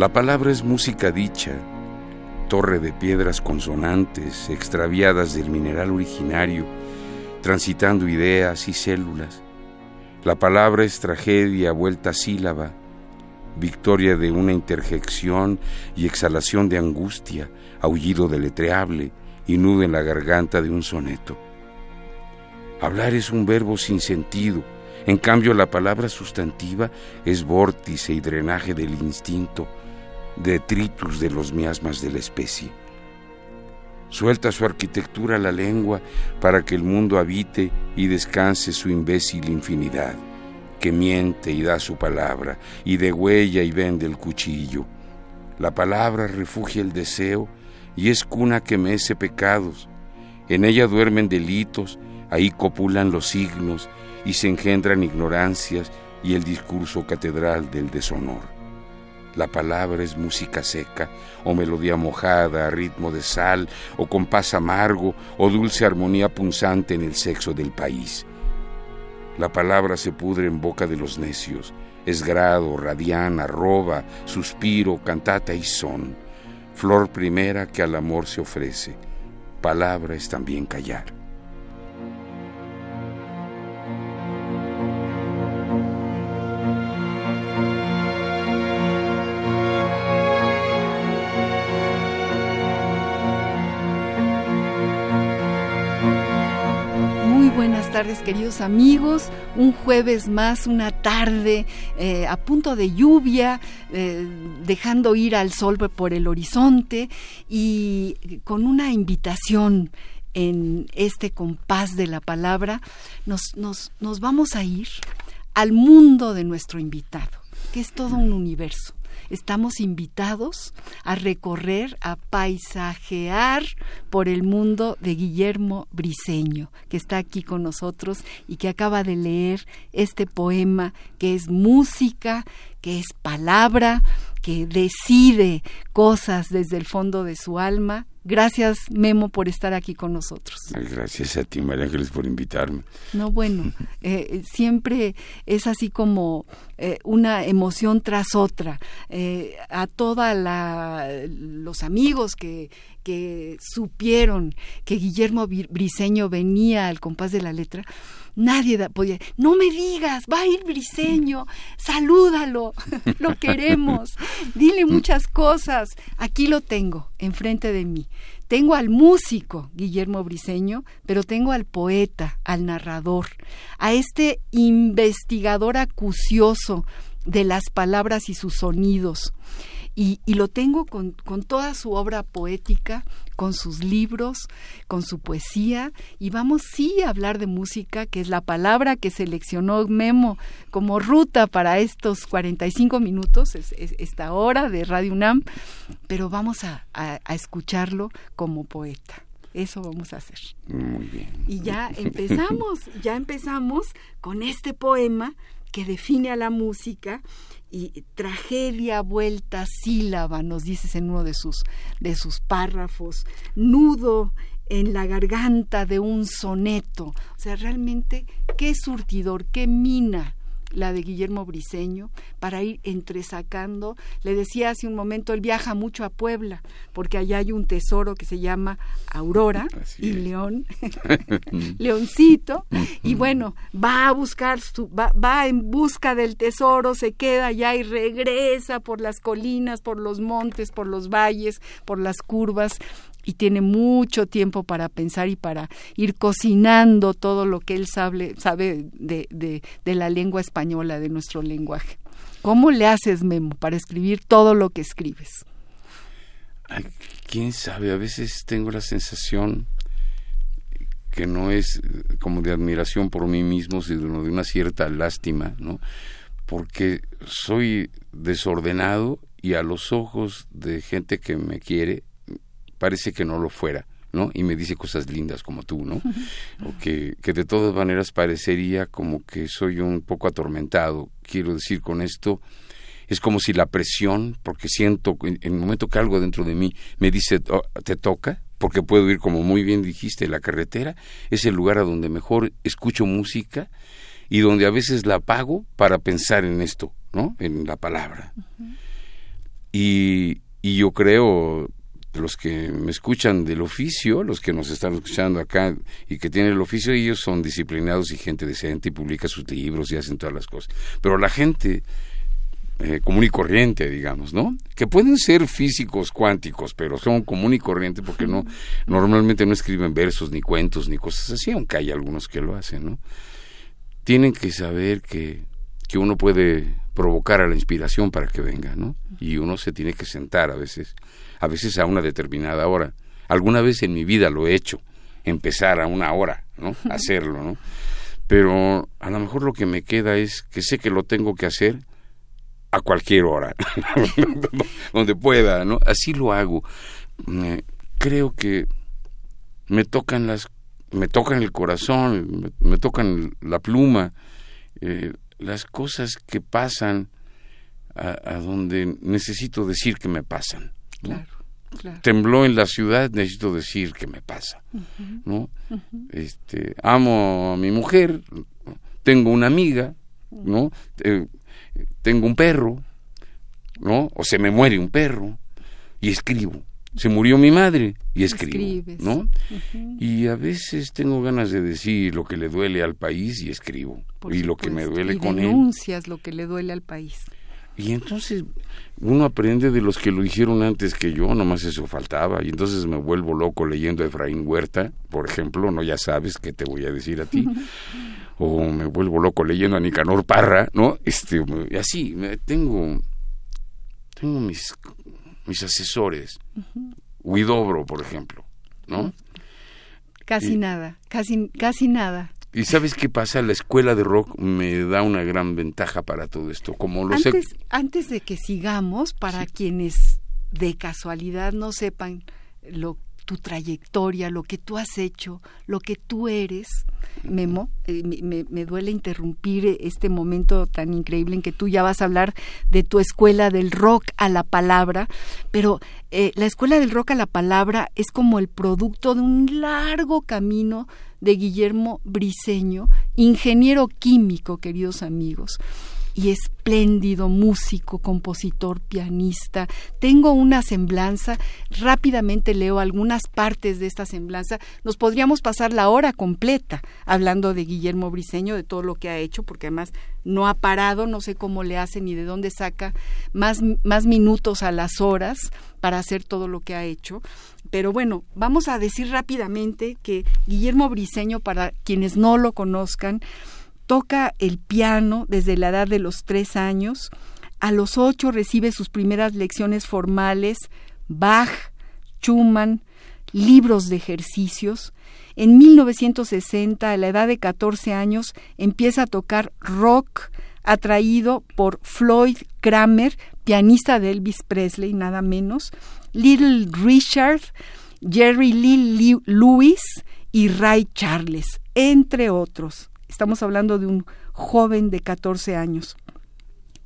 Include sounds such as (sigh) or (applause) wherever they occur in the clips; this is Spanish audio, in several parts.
La palabra es música dicha, torre de piedras consonantes extraviadas del mineral originario, transitando ideas y células. La palabra es tragedia vuelta sílaba, victoria de una interjección y exhalación de angustia, aullido deletreable y nudo en la garganta de un soneto. Hablar es un verbo sin sentido, en cambio, la palabra sustantiva es vórtice y drenaje del instinto, detritus de los miasmas de la especie. Suelta su arquitectura la lengua para que el mundo habite y descanse su imbécil infinidad, que miente y da su palabra, y degüella y vende el cuchillo. La palabra refugia el deseo y es cuna que mece pecados. En ella duermen delitos, ahí copulan los signos, y se engendran ignorancias y el discurso catedral del deshonor. La palabra es música seca, o melodía mojada ritmo de sal, o compás amargo, o dulce armonía punzante en el sexo del país. La palabra se pudre en boca de los necios, es grado, radiana, roba, suspiro, cantata y son, flor primera que al amor se ofrece. Palabra es también callar. Tardes, queridos amigos. Un jueves más, una tarde eh, a punto de lluvia, eh, dejando ir al sol por el horizonte y con una invitación en este compás de la palabra, nos, nos, nos vamos a ir al mundo de nuestro invitado, que es todo un universo estamos invitados a recorrer, a paisajear por el mundo de Guillermo Briseño, que está aquí con nosotros y que acaba de leer este poema que es música, que es palabra, que decide cosas desde el fondo de su alma Gracias, Memo, por estar aquí con nosotros. Gracias a ti, María Ángeles, por invitarme. No, bueno, (laughs) eh, siempre es así como eh, una emoción tras otra. Eh, a todos los amigos que, que supieron que Guillermo Briseño venía al compás de la letra, Nadie podía, no me digas, va a ir Briseño, salúdalo, (laughs) lo queremos, dile muchas cosas. Aquí lo tengo, enfrente de mí. Tengo al músico Guillermo Briseño, pero tengo al poeta, al narrador, a este investigador acucioso de las palabras y sus sonidos y, lo tengo con, con, toda su obra poética, con sus libros, con su poesía, y vamos sí a hablar de música, que es la palabra que seleccionó Memo como ruta para estos 45 minutos, es, esta hora de Radio UNAM, pero vamos a, a escucharlo como poeta. Eso vamos a hacer. Muy bien. Y ya empezamos, ya empezamos con este poema que define a la música y tragedia vuelta sílaba, nos dices en uno de sus, de sus párrafos, nudo en la garganta de un soneto. O sea, realmente, qué surtidor, qué mina la de Guillermo Briseño, para ir entresacando. Le decía hace un momento, él viaja mucho a Puebla, porque allá hay un tesoro que se llama Aurora y León, (laughs) Leoncito, y bueno, va a buscar, su, va, va en busca del tesoro, se queda allá y regresa por las colinas, por los montes, por los valles, por las curvas, y tiene mucho tiempo para pensar y para ir cocinando todo lo que él sabe, sabe de, de, la lengua española, de nuestro lenguaje. ¿Cómo le haces, Memo, para escribir todo lo que escribes? Ay, quién sabe, a veces tengo la sensación que no es como de admiración por mí mismo, sino de una cierta lástima, ¿no? Porque soy desordenado y a los ojos de gente que me quiere parece que no lo fuera. ¿no? Y me dice cosas lindas como tú, ¿no? O que, que de todas maneras parecería como que soy un poco atormentado. Quiero decir con esto, es como si la presión, porque siento en, el momento que algo dentro de mí me dice, oh, te toca, porque puedo ir, como muy bien dijiste, la carretera, es el lugar a donde mejor escucho música y donde a veces la apago para pensar en esto, ¿no? En la palabra. y, y yo creo, los que me escuchan del oficio, los que nos están escuchando acá y que tienen el oficio, ellos son disciplinados y gente decente y publica sus libros y hacen todas las cosas. Pero la gente eh, común y corriente, digamos, ¿no? Que pueden ser físicos cuánticos, pero son común y corriente porque no (laughs) normalmente no escriben versos ni cuentos ni cosas así, aunque hay algunos que lo hacen, ¿no? Tienen que saber que, que uno puede provocar a la inspiración para que venga, ¿no? Y uno se tiene que sentar a veces a veces a una determinada hora. Alguna vez en mi vida lo he hecho, empezar a una hora, ¿no? (laughs) Hacerlo, ¿no? Pero a lo mejor lo que me queda es que sé que lo tengo que hacer a cualquier hora, (laughs) donde pueda, ¿no? Así lo hago. creo que me tocan las, me tocan el corazón, me, tocan la pluma, eh, las cosas que pasan a donde necesito decir que me pasan. Tembló en la ciudad, necesito decir qué me pasa, ¿no? Este, amo a mi mujer, tengo una amiga, ¿no? Eh, tengo un perro, ¿no? O se me muere un perro y escribo. Se murió mi madre y escribo, ¿no? Y a veces tengo ganas de decir lo que le duele al país y escribo. y lo que me duele con él. denuncias lo que le duele al país. Y entonces uno aprende de los que lo hicieron antes que yo, nomás eso faltaba. Y entonces me vuelvo loco leyendo a Efraín Huerta, por ejemplo, no ya sabes qué te voy a decir a ti. (laughs) o me vuelvo loco leyendo a Nicanor Parra, ¿no? Este, así, tengo, tengo mis, mis asesores. Huidobro, por ejemplo, ¿no? Casi nada, casi, casi nada. ¿Y sabes qué pasa? La escuela de rock me da una gran ventaja para todo esto. Como lo antes, antes de que sigamos, para quienes de casualidad no sepan lo tu trayectoria, lo que tú has hecho, lo que tú eres, Memo, eh, me, duele interrumpir este momento tan increíble en que tú ya vas a hablar de tu escuela del rock a la palabra, pero eh, la escuela del rock a la palabra es como el producto de un largo camino de Guillermo Briseño, ingeniero químico, queridos amigos y espléndido músico, compositor, pianista. Tengo una semblanza, rápidamente leo algunas partes de esta semblanza. Nos podríamos pasar la hora completa hablando de Guillermo Briseño, de todo lo que ha hecho, porque además no ha parado, no sé cómo le hace ni de dónde saca más, más minutos a las horas para hacer todo lo que ha hecho. Pero bueno, vamos a decir rápidamente que Guillermo Briseño, para quienes no lo conozcan, toca el piano desde la edad de los tres años. A los ocho recibe sus primeras lecciones formales, Bach, Schumann, libros de ejercicios. En 1960, a la edad de 14 años, empieza a tocar rock, atraído por Floyd Kramer, pianista de Elvis Presley, nada menos, Little Richard, Jerry Lee Lewis y Ray Charles, entre otros. Estamos hablando de un joven de 14 años.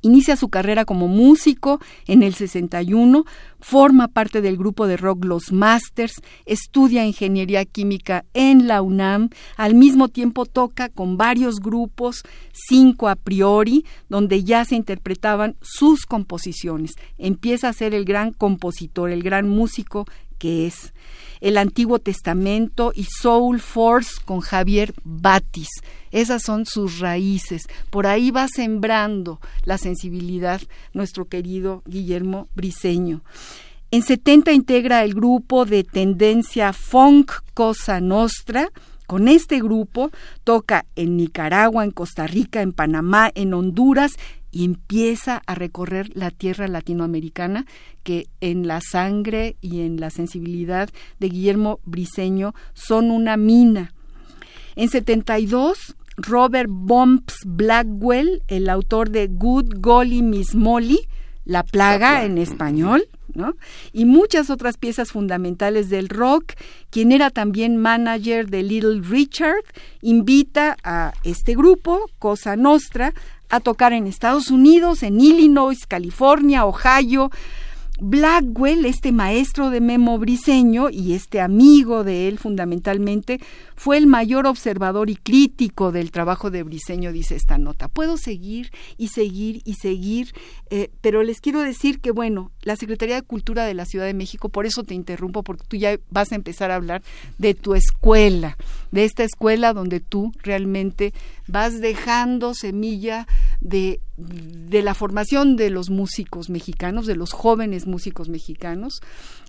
Inicia su carrera como músico en el 61, forma parte del grupo de rock Los Masters, estudia ingeniería química en la UNAM, al mismo tiempo toca con varios grupos, cinco a priori, donde ya se interpretaban sus composiciones. Empieza a ser el gran compositor, el gran músico que es el Antiguo Testamento y Soul Force con Javier Batis. Esas son sus raíces. Por ahí va sembrando la sensibilidad nuestro querido Guillermo Briseño. En 70 integra el grupo de tendencia Funk Cosa Nostra, con este grupo toca en Nicaragua, en Costa Rica, en Panamá, en Honduras y empieza a recorrer la tierra latinoamericana que en la sangre y en la sensibilidad de Guillermo Briseño son una mina. En 72, Robert Bumps Blackwell, el autor de Good Golly Miss Molly, La Plaga en español, ¿no? y muchas otras piezas fundamentales del rock, quien era también manager de Little Richard, invita a este grupo, Cosa Nostra, a tocar en Estados Unidos, en Illinois, California, Ohio, Blackwell, este maestro de Memo Briseño y este amigo de él fundamentalmente, fue el mayor observador y crítico del trabajo de Briseño, dice esta nota. Puedo seguir y seguir y seguir, eh, pero les quiero decir que, bueno, la Secretaría de Cultura de la Ciudad de México, por eso te interrumpo, porque tú ya vas a empezar a hablar de tu escuela, de esta escuela donde tú realmente vas dejando semilla de, de la formación de los músicos mexicanos, de los jóvenes músicos mexicanos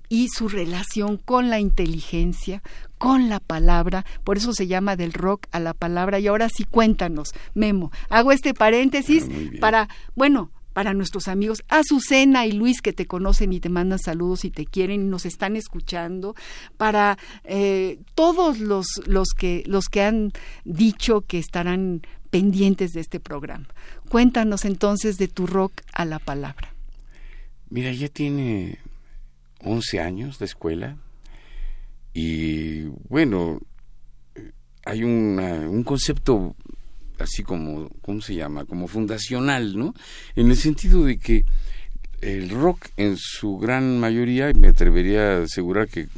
y su relación con la inteligencia, con la palabra, por eso se llama del rock a la palabra. Y ahora sí cuéntanos, Memo, hago este paréntesis Ah, para, bueno, para nuestros amigos, Azucena y Luis que te conocen y te mandan saludos y te quieren y nos están escuchando, para eh, todos los, los, que, los que han dicho que estarán pendientes de este programa. Cuéntanos entonces de tu rock a la palabra. Mira, ya tiene 11 años de escuela y bueno, hay una, un concepto así como, ¿cómo se llama? Como fundacional, ¿no? En el sentido de que el rock en su gran mayoría, y me atrevería a asegurar que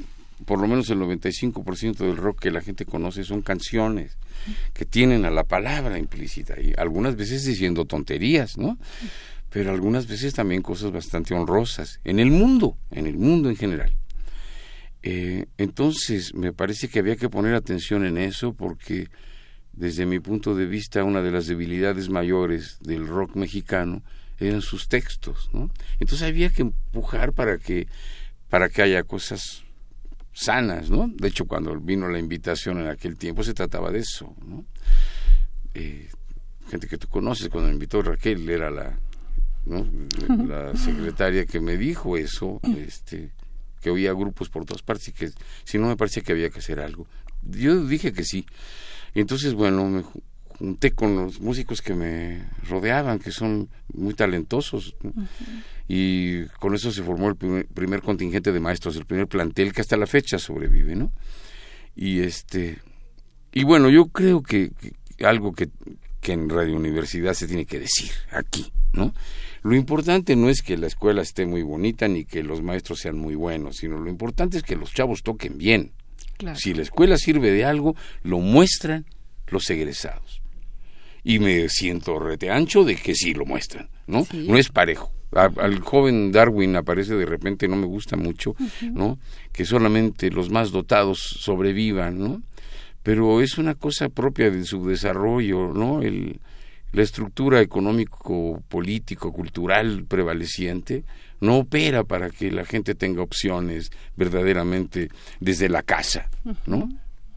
por lo menos el 95% del rock que la gente conoce son canciones que tienen a la palabra implícita y algunas veces diciendo tonterías, ¿no? Pero algunas veces también cosas bastante honrosas en el mundo, en el mundo en general. Eh, entonces me parece que había que poner atención en eso porque desde mi punto de vista una de las debilidades mayores del rock mexicano eran sus textos, ¿no? Entonces había que empujar para que para que haya cosas sanas, ¿no? De hecho, cuando vino la invitación en aquel tiempo se trataba de eso, ¿no? Eh, gente que tú conoces, cuando invitó Raquel era la, ¿no? la (laughs) secretaria que me dijo eso, este, que oía grupos por todas partes y que si no me parecía que había que hacer algo. Yo dije que sí. Entonces, bueno, me junté con los músicos que me rodeaban, que son muy talentosos. ¿no? Y con eso se formó el primer, primer, contingente de maestros, el primer plantel que hasta la fecha sobrevive, ¿no? Y este y bueno, yo creo que, que algo que, que en Radio Universidad se tiene que decir aquí, ¿no? Lo importante no es que la escuela esté muy bonita ni que los maestros sean muy buenos, sino lo importante es que los chavos toquen bien. Claro. Si la escuela sirve de algo, lo muestran los egresados. Y me siento rete ancho de que sí lo muestran, ¿no? Sí. No es parejo. A, al joven Darwin aparece de repente, no me gusta mucho, ¿no? Que solamente los más dotados sobrevivan, ¿no? Pero es una cosa propia de su desarrollo, ¿no? El, la estructura económico, político, cultural prevaleciente no opera para que la gente tenga opciones verdaderamente desde la casa, ¿no?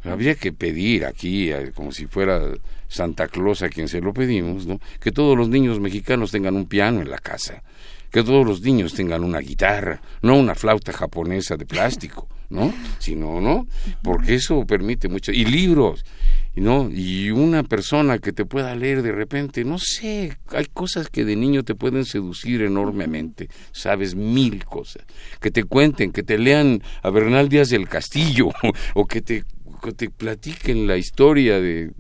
Habría que pedir aquí, eh, como si fuera Santa Claus a quien se lo pedimos, ¿no? Que todos los niños mexicanos tengan un piano en la casa, que todos los niños tengan una guitarra, no una flauta japonesa de plástico, ¿no? Sino, ¿no? Porque eso permite mucho. Y libros, ¿no? Y una persona que te pueda leer de repente, no sé, hay cosas que de niño te pueden seducir enormemente, sabes mil cosas, que te cuenten, que te lean a Bernal Díaz del Castillo, (laughs) o que te, que te platiquen la historia de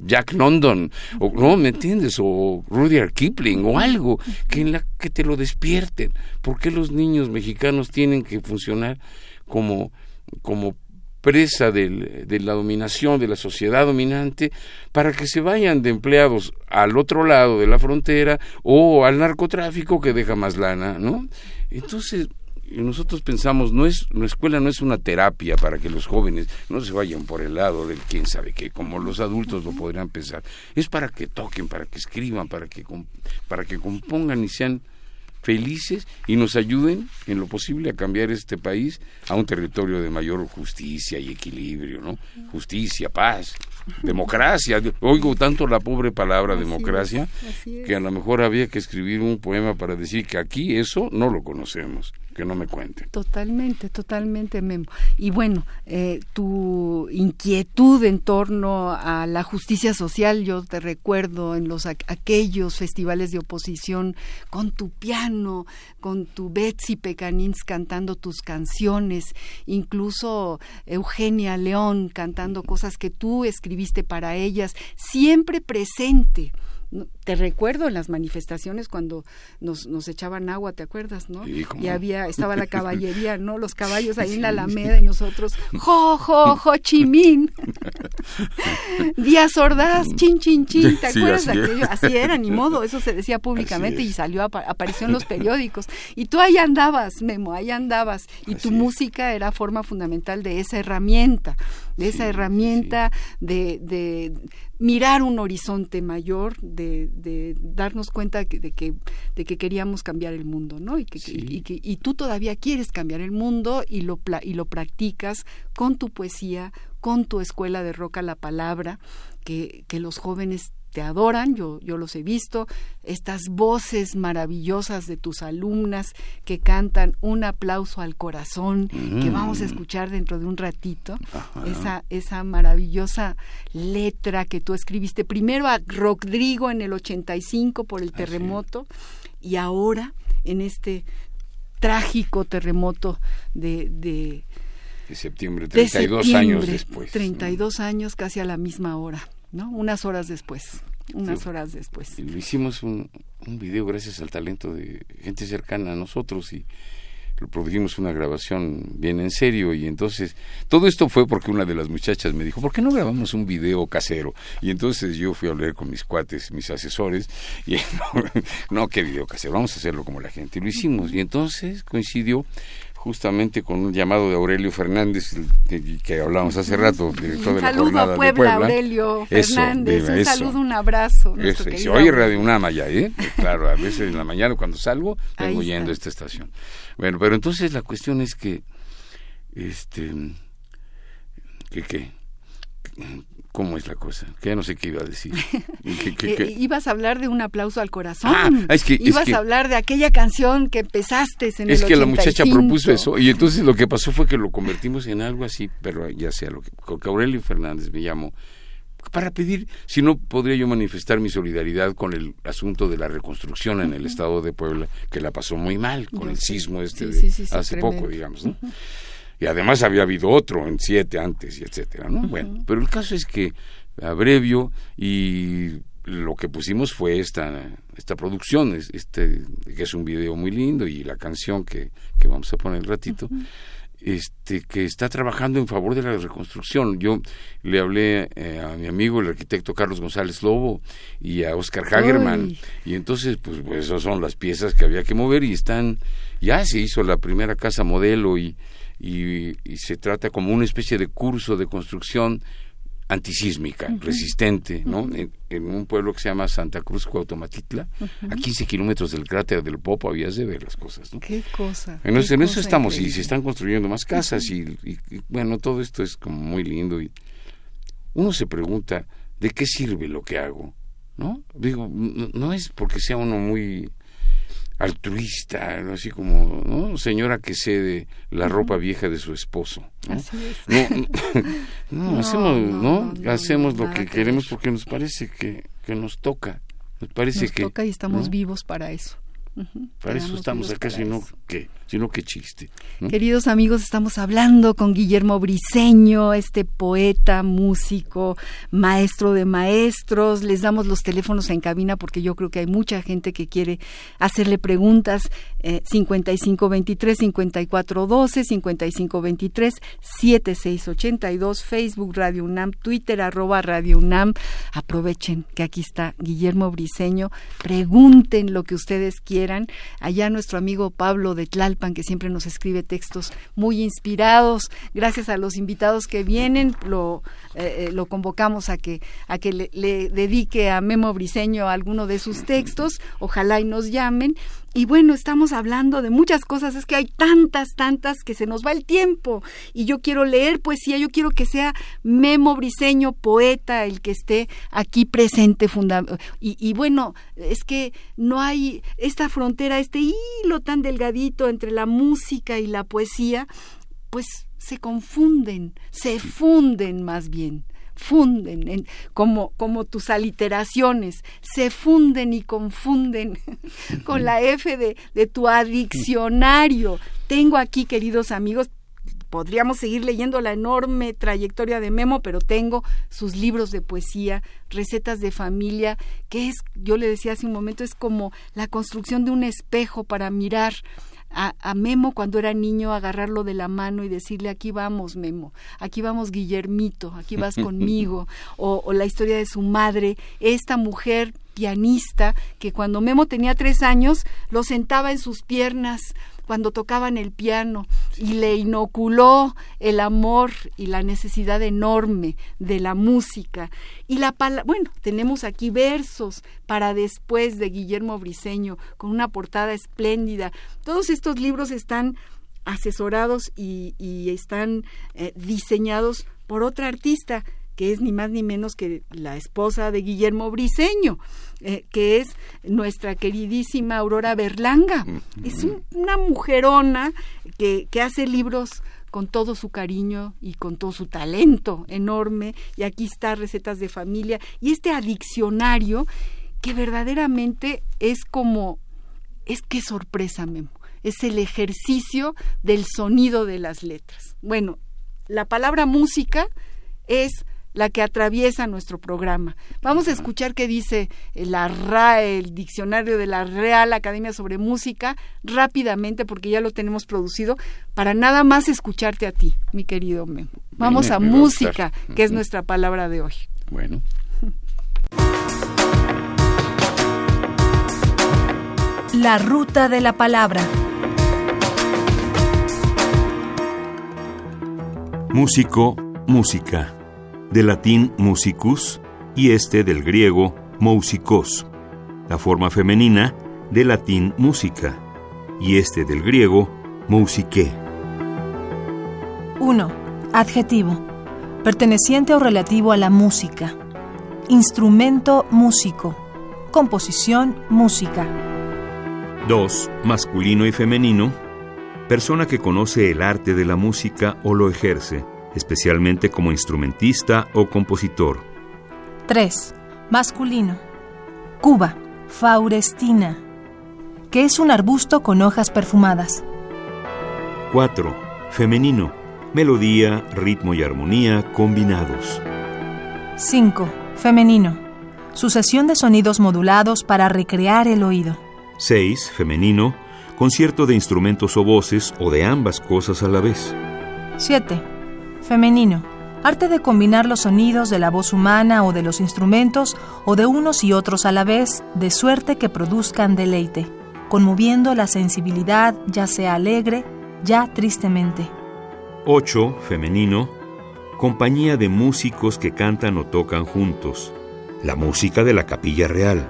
Jack London, o no, ¿me entiendes? O Rudyard Kipling, o algo que en la que te lo despierten. ¿Por qué los niños mexicanos tienen que funcionar como, como presa de la dominación de la sociedad dominante para que se vayan de empleados al otro lado de la frontera o al narcotráfico que deja más lana, ¿no? Entonces, nosotros pensamos, no es, la escuela no es una terapia para que los jóvenes no se vayan por el lado del quién sabe qué, como los adultos lo podrían pensar. Es para que toquen, para que escriban, para que, para que compongan y sean felices y nos ayuden en lo posible a cambiar este país a un territorio de mayor justicia y equilibrio, ¿no? Justicia, paz, democracia. Oigo tanto la pobre palabra democracia que a lo mejor había que escribir un poema para decir que aquí eso no lo conocemos que no me cuente. Totalmente, totalmente, Memo. Y bueno, eh, tu inquietud en torno a la justicia social, yo te recuerdo en los aquellos festivales de oposición con tu piano, con tu Betsy Pecanins cantando tus canciones, incluso Eugenia León cantando cosas que tú escribiste para ellas, siempre presente te recuerdo en las manifestaciones cuando nos, nos echaban agua, ¿te acuerdas, no? y había, estaba la caballería, ¿no? Los caballos ahí en la Alameda y nosotros, jo, jo, jo, chimín. (laughs) Díaz Ordaz, chin, chin, chin, ¿te acuerdas así de aquello? Así era, ni modo, eso se decía (laughs) públicamente y salió, apareció en los (laughs) periódicos. Y tú ahí andabas, Memo, ahí andabas. Y tu música era forma fundamental de esa herramienta, de esa herramienta de, de mirar un horizonte mayor, de, de darnos cuenta de que, de que queríamos cambiar el mundo, ¿no? Y, que, y, que, y tú todavía quieres cambiar el mundo y lo, y lo practicas con tu poesía, con tu escuela de roca la palabra, que, que los jóvenes te adoran, yo, yo los he visto, estas voces maravillosas de tus alumnas que cantan un aplauso al corazón, que vamos a mm. escuchar dentro de un ratito, esa, esa maravillosa letra que tú escribiste primero a Rodrigo en el 85 por el terremoto y ahora en este trágico terremoto de, de de septiembre, 32 años después. 32 años casi a la misma hora. ¿no? Unas horas después, unas horas después. lo hicimos un, un video gracias al talento de gente cercana a nosotros y lo produjimos una grabación bien en serio y entonces todo esto fue porque una de las muchachas me dijo, ¿por qué no grabamos un video casero? Y entonces yo fui a hablar con mis cuates, mis asesores y (laughs) no, no qué video casero, vamos a hacerlo como la gente. Y lo hicimos y entonces coincidió justamente con un llamado de Aurelio Fernández, que hablábamos hace rato, director de la jornada a Puebla, Aurelio Fernández, un saludo, un abrazo. se oye Radio Unama ya, ¿eh? (laughs) Claro, a veces en la mañana cuando salgo, vengo yendo a esta estación. Bueno, pero entonces la cuestión es que, este, que, que ¿Cómo es la cosa? Que ya no sé qué iba a decir. (laughs) Eh, ibas a hablar de un aplauso al corazón. Ah, es que, Ibas a hablar de aquella canción que empezaste en es el Es que la muchacha propuso eso. Y entonces lo que pasó fue que lo convertimos en algo así, pero ya sea lo que... que Aurelio Fernández me llamó para pedir si no podría yo manifestar mi solidaridad con el asunto de la reconstrucción en el estado de Puebla, que la pasó muy mal con el sismo este de hace poco, digamos. ¿no? Y además había habido otro en siete antes y etcétera, ¿no? Bueno, pero el caso es que abrevio y lo que pusimos fue esta esta producción, este que es un video muy lindo y la canción que, que vamos a poner un ratito. Este, que está trabajando en favor de la reconstrucción. Yo le hablé eh, a mi amigo, el arquitecto Carlos González Lobo, y a Oscar Hagerman, y entonces, pues, pues, esas son las piezas que había que mover y están, ya se hizo la primera casa modelo y, y, se trata como una especie de curso de construcción antisísmica, resistente, ¿no? En, un pueblo que se llama Santa Cruz Cuautomatitla, a 15 kilómetros del cráter del Popo, habías de ver las cosas, ¿no? Qué cosa. En, eso estamos y se están construyendo más casas y, bueno, todo esto es como muy lindo y uno se pregunta, ¿de qué sirve lo que hago? ¿No? Digo, no es porque sea uno muy altruista, así como ¿no? señora que cede la ropa vieja de su esposo. ¿no? (laughs) No, hacemos, ¿no? hacemos lo que queremos porque nos parece que, que nos toca. Nos parece nos que toca y estamos vivos para eso. Para eso estamos acá, sino que, sino que chiste. Queridos amigos, estamos hablando con Guillermo Briseño, este poeta, músico, maestro de maestros. Les damos los teléfonos en cabina porque yo creo que hay mucha gente que quiere hacerle preguntas. Eh, 5523 5412 5523 7682 Facebook Radio UNAM, Twitter arroba Radio UNAM. Aprovechen que aquí está Guillermo Briseño. Pregunten lo que ustedes quieran Allá nuestro amigo Pablo de Tlalpan, que siempre nos escribe textos muy inspirados. Gracias a los invitados que vienen, lo, eh, eh, lo convocamos a que, a que le, le dedique a Memo Briseño alguno de sus textos. Ojalá y nos llamen. Y bueno, estamos hablando de muchas cosas, es que hay tantas, tantas que se nos va el tiempo. Y yo quiero leer poesía, yo quiero que sea Memo Briseño, poeta, el que esté aquí presente. Y, y bueno, es que no hay esta frontera, este hilo tan delgadito entre la música y la poesía, pues se confunden, se funden más bien funden, en, como, como tus aliteraciones, se funden y confunden (laughs) con la F de, de tu adiccionario. Tengo aquí, queridos amigos, podríamos seguir leyendo la enorme trayectoria de Memo, pero tengo sus libros de poesía, recetas de familia, que es, yo le decía hace un momento, es como la construcción de un espejo para mirar a, Memo cuando era niño, agarrarlo de la mano y decirle, aquí vamos, Memo, aquí vamos, Guillermito, aquí vas (laughs) conmigo, o, o la historia de su madre, esta mujer pianista que cuando Memo tenía tres años lo sentaba en sus piernas cuando tocaban el piano y le inoculó el amor y la necesidad enorme de la música. Y la bueno, tenemos aquí versos para después de Guillermo Briseño con una portada espléndida. Todos estos libros están asesorados y, están eh, diseñados por otra artista que es ni más ni menos que la esposa de Guillermo Briseño, eh, que es nuestra queridísima Aurora Berlanga. Es una mujerona que, que hace libros con todo su cariño y con todo su talento enorme. Y aquí está Recetas de Familia. Y este adiccionario que verdaderamente es como, es que sorpresa, Memo. Es el ejercicio del sonido de las letras. Bueno, la palabra música es la que atraviesa nuestro programa. Vamos a escuchar qué dice la RAE, el diccionario de la Real Academia sobre Música, rápidamente, porque ya lo tenemos producido, para nada más escucharte a ti, mi querido Memo. Vamos a música, que es nuestra palabra de hoy. Bueno. (laughs) La ruta de la palabra. Músico, música del latín musicus y este del griego mousikos, la forma femenina del latín música y este del griego mousike. 1. Adjetivo. Perteneciente o relativo a la música. Instrumento músico. Composición música. 2. Masculino y femenino. Persona que conoce el arte de la música o lo ejerce especialmente como instrumentista o compositor. 3. Masculino. Cuba, Faurestina, que es un arbusto con hojas perfumadas. 4. Femenino. Melodía, ritmo y armonía combinados. 5. Femenino. Sucesión de sonidos modulados para recrear el oído. 6. Femenino. Concierto de instrumentos o voces o de ambas cosas a la vez. 7 Femenino. Arte de combinar los sonidos de la voz humana o de los instrumentos o de unos y otros a la vez, de suerte que produzcan deleite, conmoviendo la sensibilidad ya sea alegre, ya tristemente. 8. Femenino. Compañía de músicos que cantan o tocan juntos. La música de la capilla real.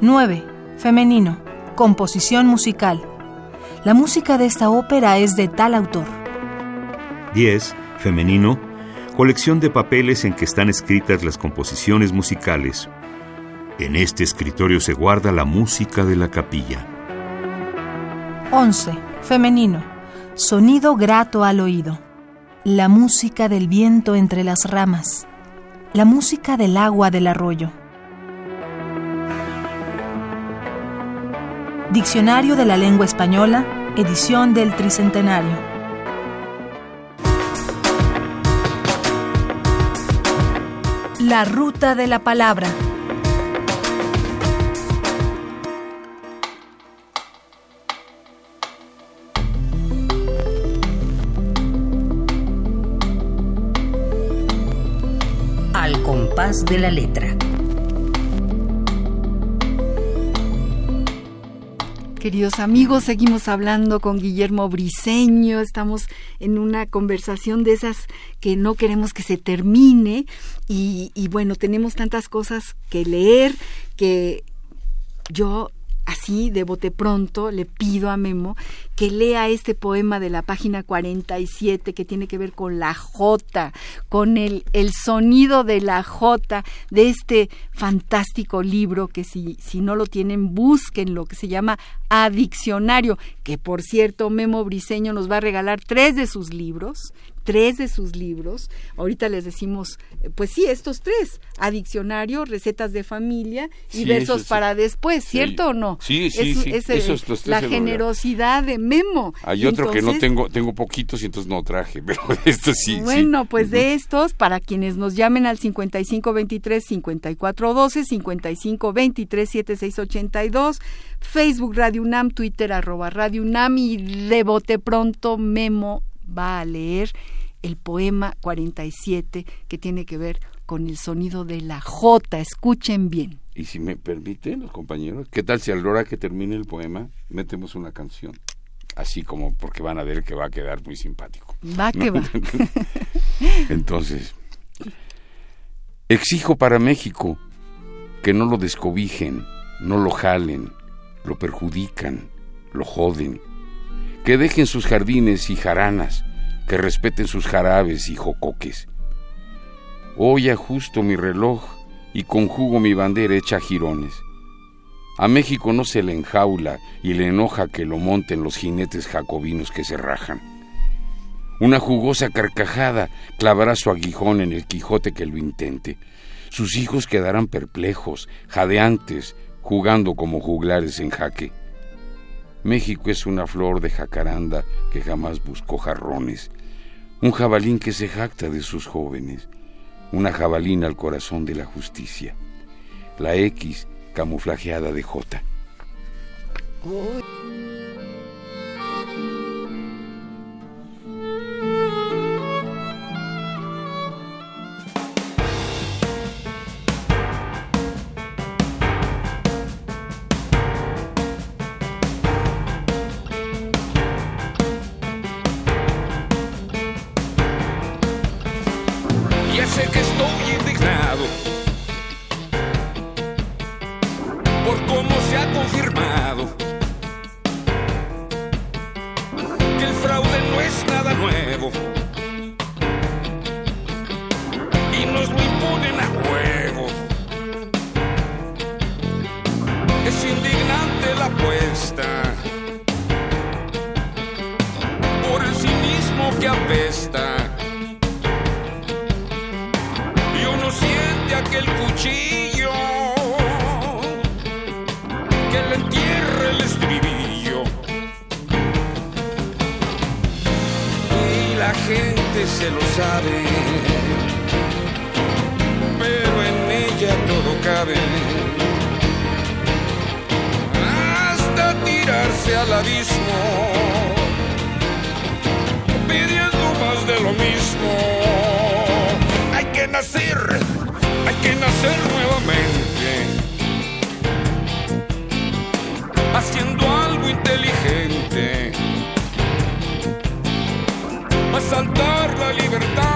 9. Femenino. Composición musical. La música de esta ópera es de tal autor. 10. Femenino. Colección de papeles en que están escritas las composiciones musicales. En este escritorio se guarda la música de la capilla. 11. Femenino. Sonido grato al oído. La música del viento entre las ramas. La música del agua del arroyo. Diccionario de la Lengua Española, edición del Tricentenario. La ruta de la palabra. Al compás de la letra. Queridos amigos, seguimos hablando con Guillermo Briseño, estamos en una conversación de esas que no queremos que se termine y, y bueno, tenemos tantas cosas que leer que yo así de bote pronto le pido a Memo que lea este poema de la página 47 que tiene que ver con la J, con el, el sonido de la J de este fantástico libro que si, si no lo tienen busquen lo que se llama Adiccionario, que por cierto Memo Briseño nos va a regalar tres de sus libros, tres de sus libros. Ahorita les decimos, eh, pues sí, estos tres, adiccionario, recetas de familia y versos para después, ¿cierto o no? Sí, sí, sí. Esos, la generosidad de Memo. Hay otro que no tengo, tengo poquitos y entonces no traje, (laughs) pero esto sí. Bueno, pues de estos, para quienes nos llamen al 5523-5412, 5523-7682, Facebook Radio UNAM, Twitter arroba Radio UNAM y de bote pronto Memo va a leer el poema 47 que tiene que ver con el sonido de la J. Escuchen bien. Y si me permiten los compañeros, ¿qué tal si a la hora que termine el poema metemos una canción? Así como porque van a ver que va a quedar muy simpático. Va que va. (laughs) Entonces, exijo para México que no lo descobijen, no lo jalen, lo perjudican, lo joden, que dejen sus jardines y jaranas, que respeten sus jarabes y jocoques. Hoy ajusto mi reloj y conjugo mi bandera hecha jirones. A México no se le enjaula y le enoja que lo monten los jinetes jacobinos que se rajan. Una jugosa carcajada clavará su aguijón en el Quijote que lo intente. Sus hijos quedarán perplejos, jadeantes, jugando como juglares en jaque. México es una flor de jacaranda que jamás buscó jarrones, un jabalín que se jacta de sus jóvenes, una jabalina al corazón de la justicia, la X camuflajeada de hasta tirarse al abismo, pidiendo más de lo mismo. Hay que nacer, hay que nacer nuevamente, haciendo algo inteligente, a saltar la libertad.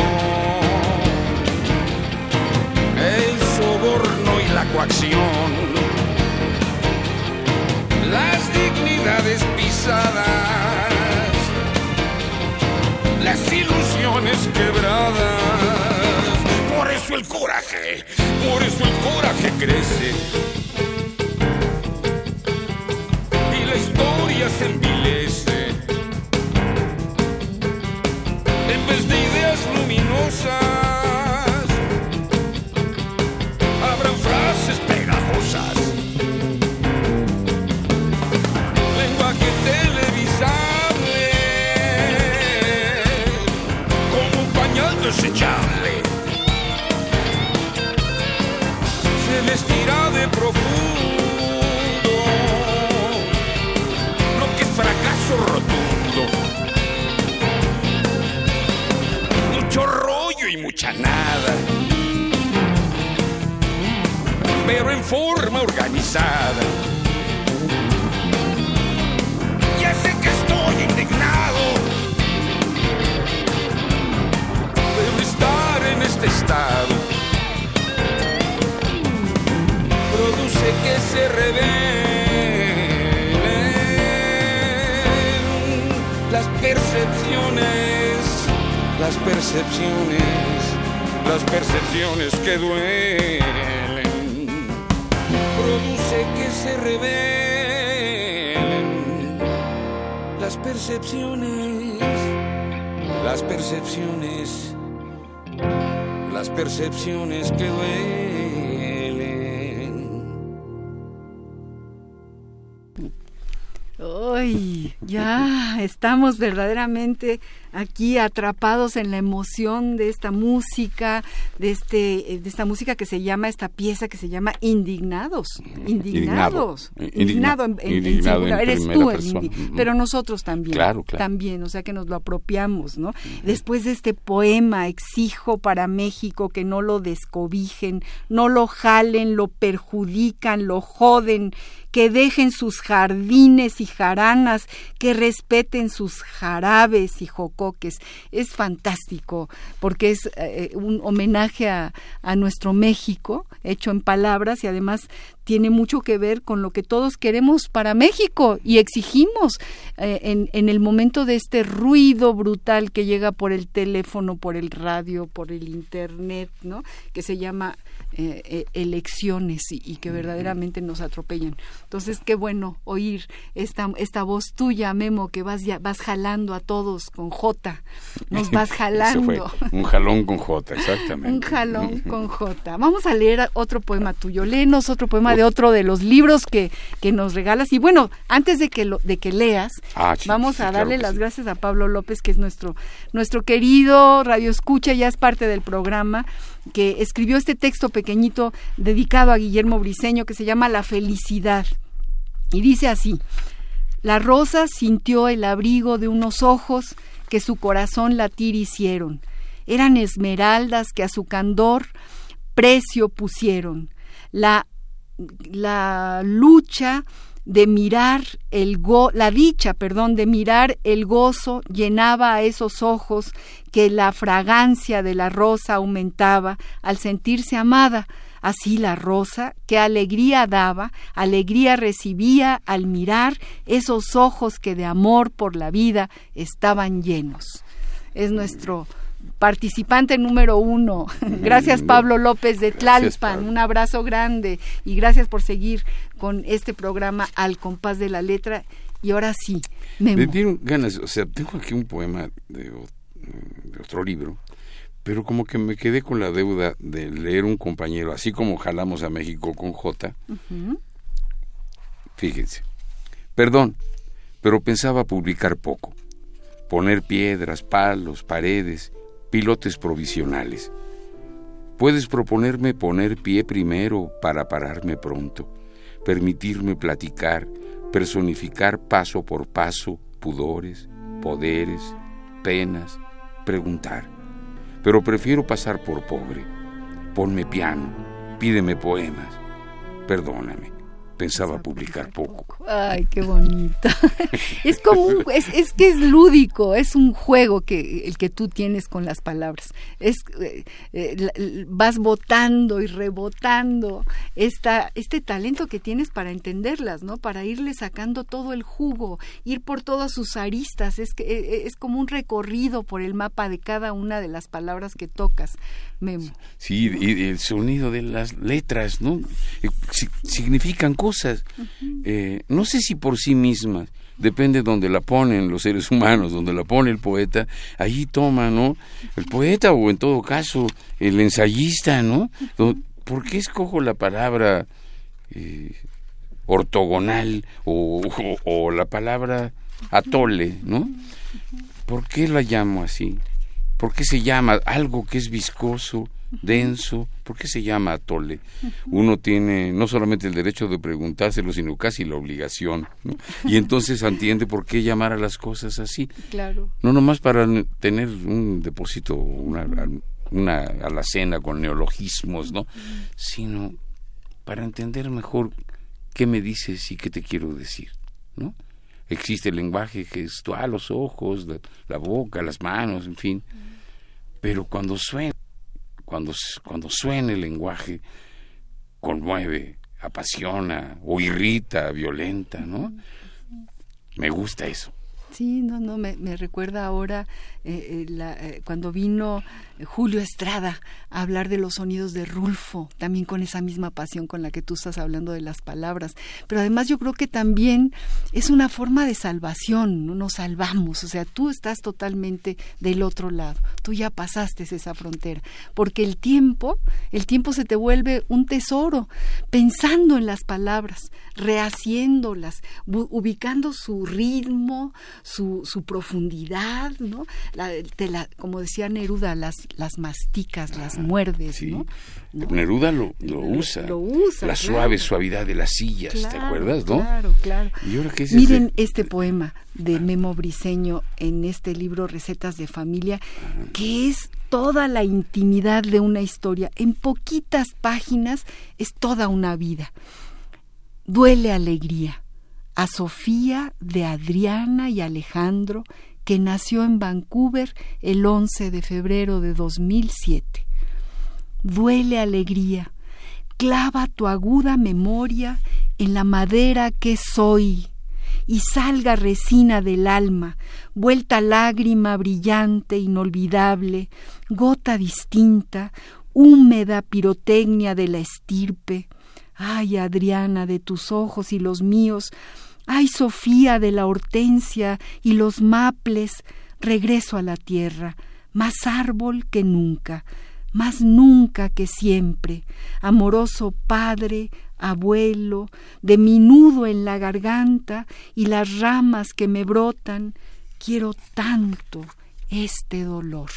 coacción. Las dignidades pisadas, las ilusiones quebradas. Por eso el coraje, por eso el coraje crece. Y la historia se envilece. En vez de ideas luminosas. Desechable. Se vestirá de profundo, lo que fracaso rotundo. Mucho rollo y mucha nada, pero en forma organizada. Ya sé que estoy indignado este estado. Produce que se revelen las percepciones, las percepciones, las percepciones que duelen. Produce que se revelen las percepciones, las percepciones, las percepciones que duelen. Ya estamos verdaderamente aquí atrapados en la emoción de esta música, de este, de esta música que se llama, esta pieza que se llama Indignados. Indignados. Indignado. Indignado en, en- en Indignado en singular. Eres tú el indi- pero nosotros también. Claro, claro. También, o sea que nos lo apropiamos, ¿no? Después de este poema, exijo para México que no lo descobijen, no lo jalen, lo perjudican, lo joden, que dejen sus jardines y jaranas, que respeten sus jarabes y jocoques. Es fantástico, porque es eh, un homenaje a, a nuestro México, hecho en palabras y además tiene mucho que ver con lo que todos queremos para México y exigimos eh, en, en el momento de este ruido brutal que llega por el teléfono, por el radio, por el internet, ¿no? Que se llama eh, eh, elecciones y, y que verdaderamente nos atropellan. Entonces, qué bueno oír esta, esta voz tuya, Memo, que vas, ya, vas jalando a todos con J. Nos (laughs) vas fue jalando. un jalón con J, exactamente. (laughs) Un jalón con J. Vamos a leer otro poema tuyo. Léenos otro poema de otro de los libros que, que nos regalas. Y bueno, antes de que, lo, de que leas, Ah, sí, vamos sí, a darle las sí. gracias a Pablo López, que es nuestro, nuestro querido Radio Escucha, ya es parte del programa, que escribió este texto pequeñito dedicado a Guillermo Briseño que se llama La felicidad. Y dice así, la rosa sintió el abrigo de unos ojos que su corazón latir hicieron. Eran esmeraldas que a su candor precio pusieron. La, la lucha de mirar el go la dicha, perdón, de mirar el gozo llenaba a esos ojos que la fragancia de la rosa aumentaba al sentirse amada. Así la rosa, que alegría daba, alegría recibía al mirar esos ojos que de amor por la vida estaban llenos. Es nuestro participante número uno. Gracias Pablo López de Tlalpan, un abrazo grande y gracias por seguir con este programa al compás de la letra. Y ahora sí, Me dieron ganas, o sea, tengo aquí un poema de, otro libro, pero como que me quedé con la deuda de leer un compañero, así como jalamos a México con J. Fíjense, perdón, pero pensaba publicar poco, poner piedras, palos, paredes, pilotes provisionales. Puedes proponerme poner pie primero para pararme pronto, permitirme platicar, personificar paso por paso pudores, poderes, penas, preguntar. Pero prefiero pasar por pobre. Ponme piano, pídeme poemas. Perdóname, pensaba publicar poco. Ay, qué bonito. (laughs) es como es, es, que es lúdico, es un juego que el que tú tienes con las palabras. Es eh, eh, vas votando y rebotando esta, este talento que tienes para entenderlas, ¿no? Para irle sacando todo el jugo, ir por todas sus aristas. Es que eh, es como un recorrido por el mapa de cada una de las palabras que tocas. Memo. Sí, y el sonido de las letras, ¿no? Significan cosas. Eh, no sé si por sí mismas, depende donde la ponen los seres humanos, donde la pone el poeta, ahí toma, ¿no? El poeta o en todo caso el ensayista, ¿no? ¿Por qué escojo la palabra eh, ortogonal o, o, la palabra atole, ¿no? ¿Por qué la llamo así? ¿Por qué se llama algo que es viscoso, denso? ¿Por qué se llama atole? Uno tiene no solamente el derecho de preguntárselo, sino casi la obligación. Y entonces entiende por qué llamar a las cosas así. Claro. No nomás para tener un depósito, una, una alacena con neologismos, ¿no? Sino para entender mejor qué me dices y qué te quiero decir, ¿no? Existe el lenguaje gestual, los ojos, la boca, las manos, en fin. Pero cuando suena, cuando, cuando suena el lenguaje, conmueve, apasiona o irrita, violenta, ¿no? Me gusta eso. Sí, no, no, me, me recuerda ahora eh, eh, eh, cuando vino Julio Estrada hablar de los sonidos de Rulfo, también con esa misma pasión con la que tú estás hablando de las palabras. Pero además yo creo que también es una forma de salvación, ¿no? nos salvamos, o sea, tú estás totalmente del otro lado, tú ya pasaste esa frontera, porque el tiempo, el tiempo se te vuelve un tesoro, pensando en las palabras, rehaciéndolas, ubicando su ritmo, su, su profundidad, ¿no? la, como decía Neruda, las, las masticas, las ah, muerdes, ¿no? Neruda lo, usa. La suave suavidad de las sillas, ¿te acuerdas, no? Claro, claro. Miren este poema de Memo Briseño en este libro Recetas de Familia, que es toda la intimidad de una historia. En poquitas páginas es toda una vida. Duele alegría. A Sofía, de Adriana y Alejandro, que nació en Vancouver el 11 de febrero de 2007. Duele alegría, clava tu aguda memoria en la madera que soy y salga resina del alma, vuelta lágrima brillante, inolvidable, gota distinta, húmeda pirotecnia de la estirpe. Ay, Adriana, de tus ojos y los míos, Ay, Sofía de la hortensia y los maples, regreso a la tierra, más árbol que nunca, más nunca que siempre, amoroso padre, abuelo, de mi nudo en la garganta y las ramas que me brotan, quiero tanto este dolor.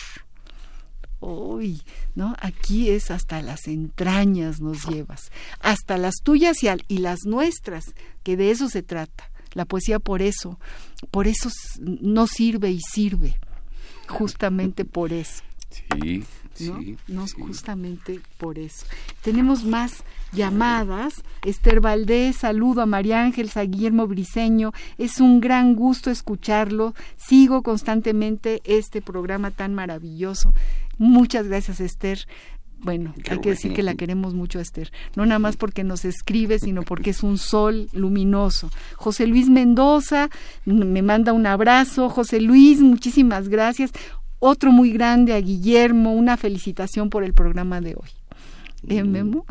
Hoy, ¿no? Aquí es hasta las entrañas nos llevas, hasta las tuyas y, y las nuestras, que de eso se trata. La poesía por eso, por eso no sirve y sirve, justamente por eso. Sí, Sí, no, justamente por eso. Tenemos más llamadas. Esther Valdés, saludo a María Ángeles, a Guillermo Briseño. Es un gran gusto escucharlo. Sigo constantemente este programa tan maravilloso. Muchas gracias, Esther bueno, hay que decir que la queremos mucho, Esther. No nada más porque nos escribe, sino porque es un sol luminoso. José Luis Mendoza me manda un abrazo. José Luis, muchísimas gracias. Otro muy grande a Guillermo, una felicitación por el programa de hoy. ¿Eh, mm, Memo?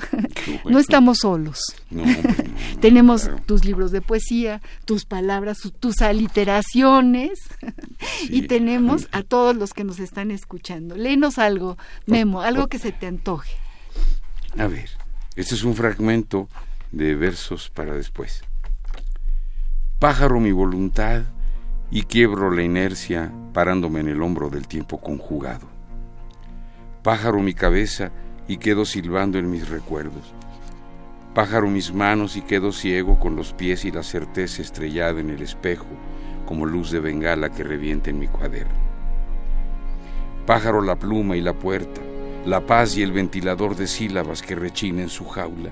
no estamos solos. (laughs) Tenemos tus libros de poesía, tus palabras, tus aliteraciones y tenemos a todos los que nos están escuchando. Léenos algo, Memo, algo que se te antoje. A ver, este es un fragmento de versos para después. Pájaro mi voluntad y quiebro la inercia parándome en el hombro del tiempo conjugado. Pájaro mi cabeza y quedo silbando en mis recuerdos. Pájaro mis manos y quedo ciego con los pies y la certeza estrellada en el espejo como luz de bengala que revienta en mi cuaderno. Pájaro la pluma y la puerta, la paz y el ventilador de sílabas que rechina en su jaula.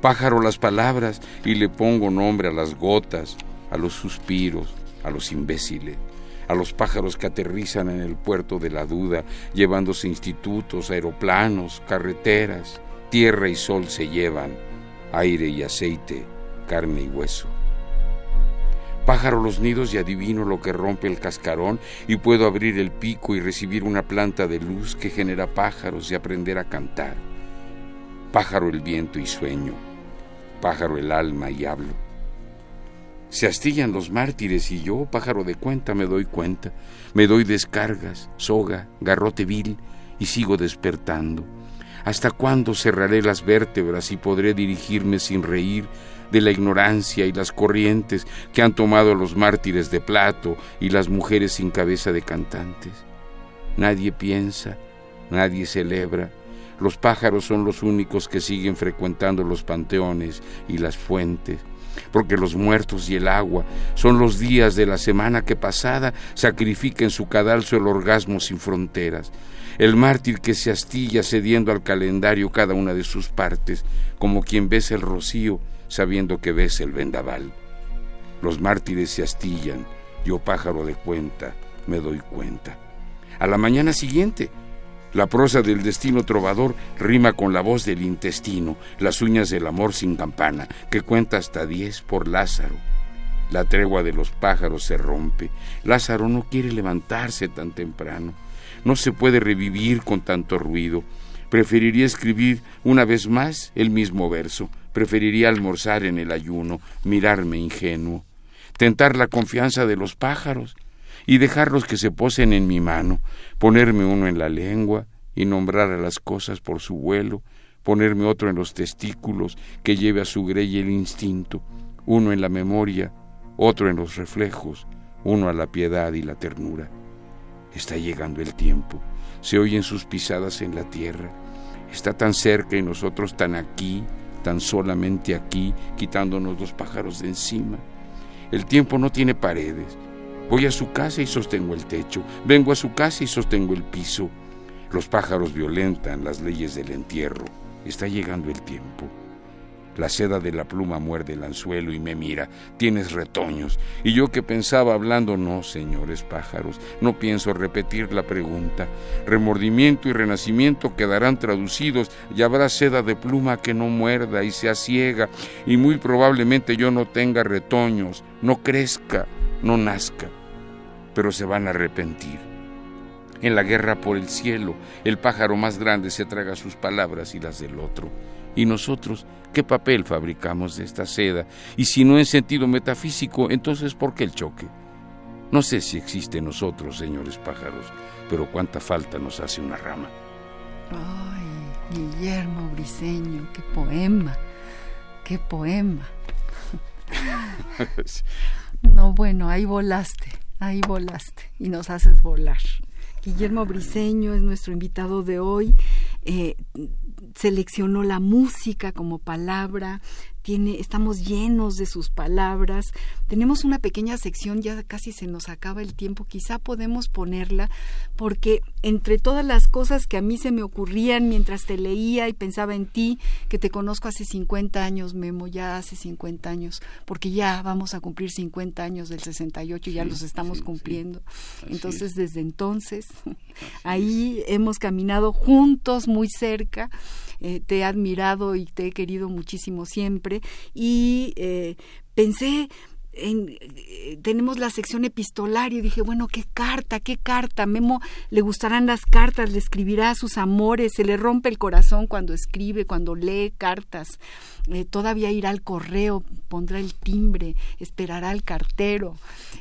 Pájaro las palabras y le pongo nombre a las gotas, a los suspiros, a los imbéciles, a los pájaros que aterrizan en el puerto de la duda, llevándose institutos, aeroplanos, carreteras, tierra y sol se llevan, aire y aceite, carne y hueso. Pájaro los nidos y adivino lo que rompe el cascarón y puedo abrir el pico y recibir una planta de luz que genera pájaros y aprender a cantar. Pájaro el viento y sueño, pájaro el alma y hablo. Se astillan los mártires y yo, pájaro de cuenta, me doy cuenta, me doy descargas, soga, garrote vil y sigo despertando. ¿Hasta cuándo cerraré las vértebras y podré dirigirme sin reír de la ignorancia y las corrientes que han tomado los mártires de plato y las mujeres sin cabeza de cantantes. Nadie piensa, nadie celebra, los pájaros son los únicos que siguen frecuentando los panteones y las fuentes, porque los muertos y el agua son los días de la semana que pasada sacrifica en su cadalso el orgasmo sin fronteras, el mártir que se astilla cediendo al calendario cada una de sus partes, como quien besa el rocío sabiendo que ves el vendaval. Los mártires se astillan, yo pájaro de cuenta, me doy cuenta. A la mañana siguiente, la prosa del destino trovador rima con la voz del intestino, las uñas del amor sin campana, que cuenta hasta diez por Lázaro. La tregua de los pájaros se rompe. Lázaro no quiere levantarse tan temprano. No se puede revivir con tanto ruido. Preferiría escribir una vez más el mismo verso. Preferiría almorzar en el ayuno, mirarme ingenuo, tentar la confianza de los pájaros y dejarlos que se posen en mi mano, ponerme uno en la lengua y nombrar a las cosas por su vuelo, ponerme otro en los testículos que lleve a su grey el instinto, uno en la memoria, otro en los reflejos, uno a la piedad y la ternura. Está llegando el tiempo, se oyen sus pisadas en la tierra, está tan cerca y nosotros tan aquí, tan solamente aquí, quitándonos los pájaros de encima. El tiempo no tiene paredes. Voy a su casa y sostengo el techo. Vengo a su casa y sostengo el piso. Los pájaros violentan las leyes del entierro. Está llegando el tiempo. La seda de la pluma muerde el anzuelo y me mira. Tienes retoños. Y yo que pensaba hablando, no, señores pájaros, no pienso repetir la pregunta. Remordimiento y renacimiento quedarán traducidos y habrá seda de pluma que no muerda y se asiega y muy probablemente yo no tenga retoños, no crezca, no nazca, pero se van a arrepentir. En la guerra por el cielo, el pájaro más grande se traga sus palabras y las del otro. Y nosotros, ¿qué papel fabricamos de esta seda? Y si no en sentido metafísico, entonces ¿por qué el choque? No sé si existe en nosotros, señores pájaros, pero cuánta falta nos hace una rama. Ay, Guillermo Briseño, qué poema, qué poema. (laughs) No, bueno, ahí volaste, ahí volaste y nos haces volar. Guillermo Briseño es nuestro invitado de hoy. Eh, seleccionó la música como palabra, tiene, estamos llenos de sus palabras. Tenemos una pequeña sección, ya casi se nos acaba el tiempo, quizá podemos ponerla, porque entre todas las cosas que a mí se me ocurrían mientras te leía y pensaba en ti, que te conozco hace 50 años, Memo, ya hace 50 años, porque ya vamos a cumplir 50 años del 68, ya los estamos cumpliendo. Entonces, desde entonces, ahí hemos caminado juntos, muy cerca. Eh, te he admirado y te he querido muchísimo siempre y eh, pensé en, eh, tenemos la sección epistolaria y dije, bueno, qué carta, qué carta. Memo le gustarán las cartas, le escribirá a sus amores, se le rompe el corazón cuando escribe, cuando lee cartas. todavía irá al correo, pondrá el timbre, esperará al cartero.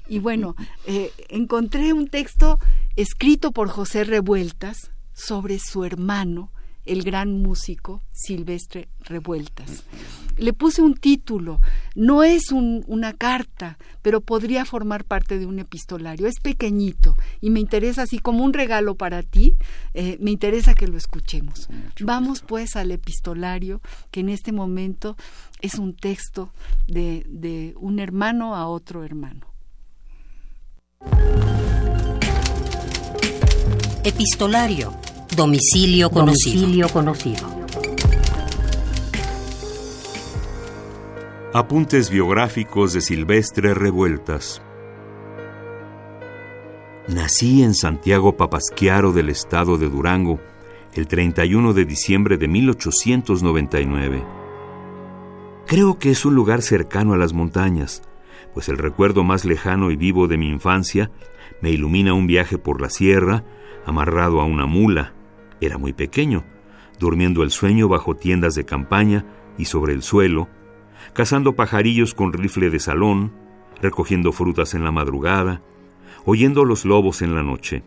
Y bueno, (laughs) encontré un texto escrito por José Revueltas sobre su hermano, el gran músico Silvestre Revueltas. Le puse un título, no es una carta, pero podría formar parte de un epistolario. Es pequeñito y me interesa así como un regalo para ti, eh, me interesa que lo escuchemos. Vamos pues al epistolario, que en este momento es un texto de, de un hermano a otro hermano. Epistolario Domicilio conocido. conocido. Apuntes biográficos de Silvestre Revueltas. Nací en Santiago Papasquiaro del estado de Durango el 31 de diciembre de 1899. Creo que es un lugar cercano a las montañas, pues el recuerdo más lejano y vivo de mi infancia me ilumina un viaje por la sierra, amarrado a una mula. Era muy pequeño, durmiendo el sueño bajo tiendas de campaña y sobre el suelo, cazando pajarillos con rifle de salón, recogiendo frutas en la madrugada, oyendo los lobos en la noche.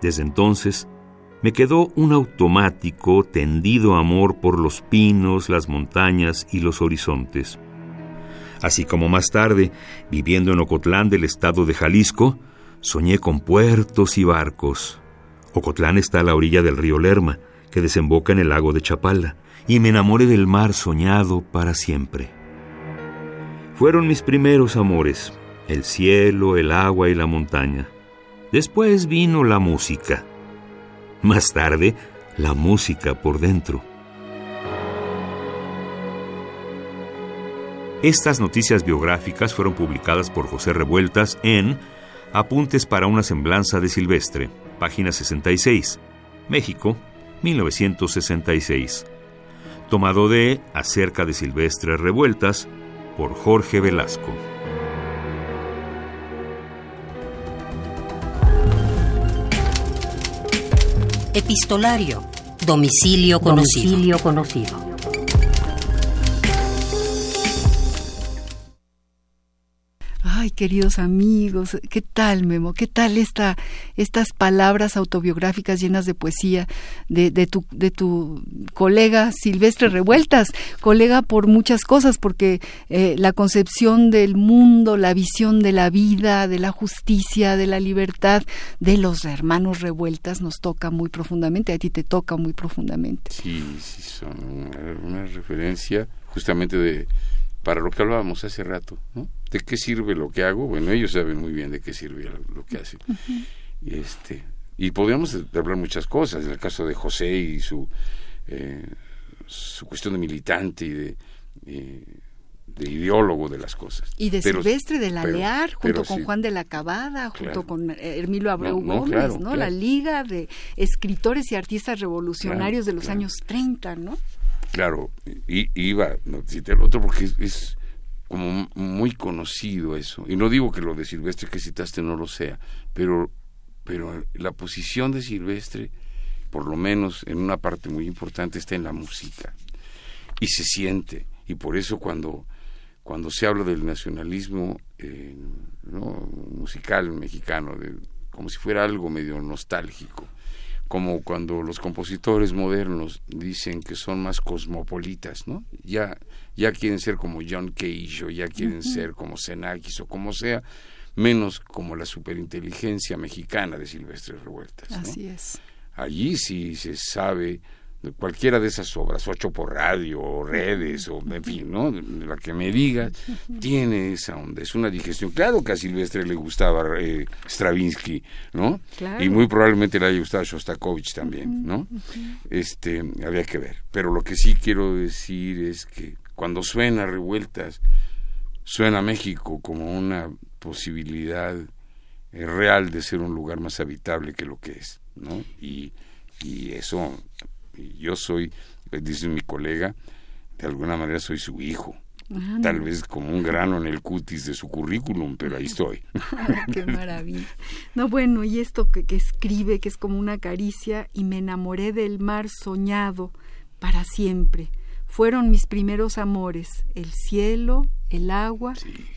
Desde entonces, me quedó un automático, tendido amor por los pinos, las montañas y los horizontes. Así como más tarde, viviendo en Ocotlán del estado de Jalisco, soñé con puertos y barcos. Ocotlán está a la orilla del río Lerma, que desemboca en el lago de Chapala, y me enamoré del mar soñado para siempre. Fueron mis primeros amores, el cielo, el agua y la montaña. Después vino la música. Más tarde, la música por dentro. Estas noticias biográficas fueron publicadas por José Revueltas en Apuntes para una semblanza de Silvestre, página 66, México, 1966. Tomado de Acerca de Silvestre Revueltas por Jorge Velasco. Epistolario. Domicilio conocido. Domicilio conocido. Ay, queridos amigos, ¿qué tal, Memo? ¿Qué tal esta, estas palabras autobiográficas llenas de poesía de, de, tu, de tu colega Silvestre Revueltas? Colega por muchas cosas, porque eh, la concepción del mundo, la visión de la vida, de la justicia, de la libertad de los hermanos Revueltas nos toca muy profundamente. A ti te toca muy profundamente. Sí, sí, son una, una referencia justamente de para lo que hablábamos hace rato, ¿no? ¿De qué sirve lo que hago? Bueno, ellos saben muy bien de qué sirve lo que hacen. y este, y podríamos hablar muchas cosas, en el caso de José y su, eh, su cuestión de militante y de, eh, de ideólogo de las cosas. Y de Pero- Silvestre de la pero- Lear, junto con sí. Juan de la Cabada, junto Claro. con eh, Hermilo Abreu No, no, Gómez, claro, ¿no? claro. La Liga de Escritores y Artistas Revolucionarios de los años 30, ¿no? Claro, y, iba, no el otro porque es, es como muy conocido eso. Y no digo que lo de Silvestre que citaste no lo sea, pero, pero la posición de Silvestre, por lo menos en una parte muy importante, está en la música. Y se siente. Y por eso cuando, cuando se habla del nacionalismo eh, ¿no? musical mexicano, de, como si fuera algo medio nostálgico, como cuando los compositores modernos dicen que son más cosmopolitas, ¿no? Ya, ya quieren ser como John Cage o ya quieren ser como Xenakis o como sea, menos como la superinteligencia mexicana de Silvestre Revueltas. ¿no? Así es. Allí sí se sabe cualquiera de esas obras, ocho por radio, o redes, o en fin, ¿no? La que me digas, tiene esa onda, es una digestión. Claro que a Silvestre le gustaba eh, Stravinsky, ¿no? Claro. Y muy probablemente le haya gustado Shostakovich también, ¿no? Este, había que ver. Pero lo que sí quiero decir es que cuando suena revueltas, suena México como una posibilidad eh, real de ser un lugar más habitable que lo que es, ¿no? Y, y eso, yo soy, eh, dice mi colega, de alguna manera soy su hijo. Tal vez como un grano en el cutis de su currículum, pero ahí estoy. (laughs) Qué maravilla. No, bueno, y esto que, que escribe, que es como una caricia, y me enamoré del mar soñado para siempre. Fueron mis primeros amores, el cielo, el agua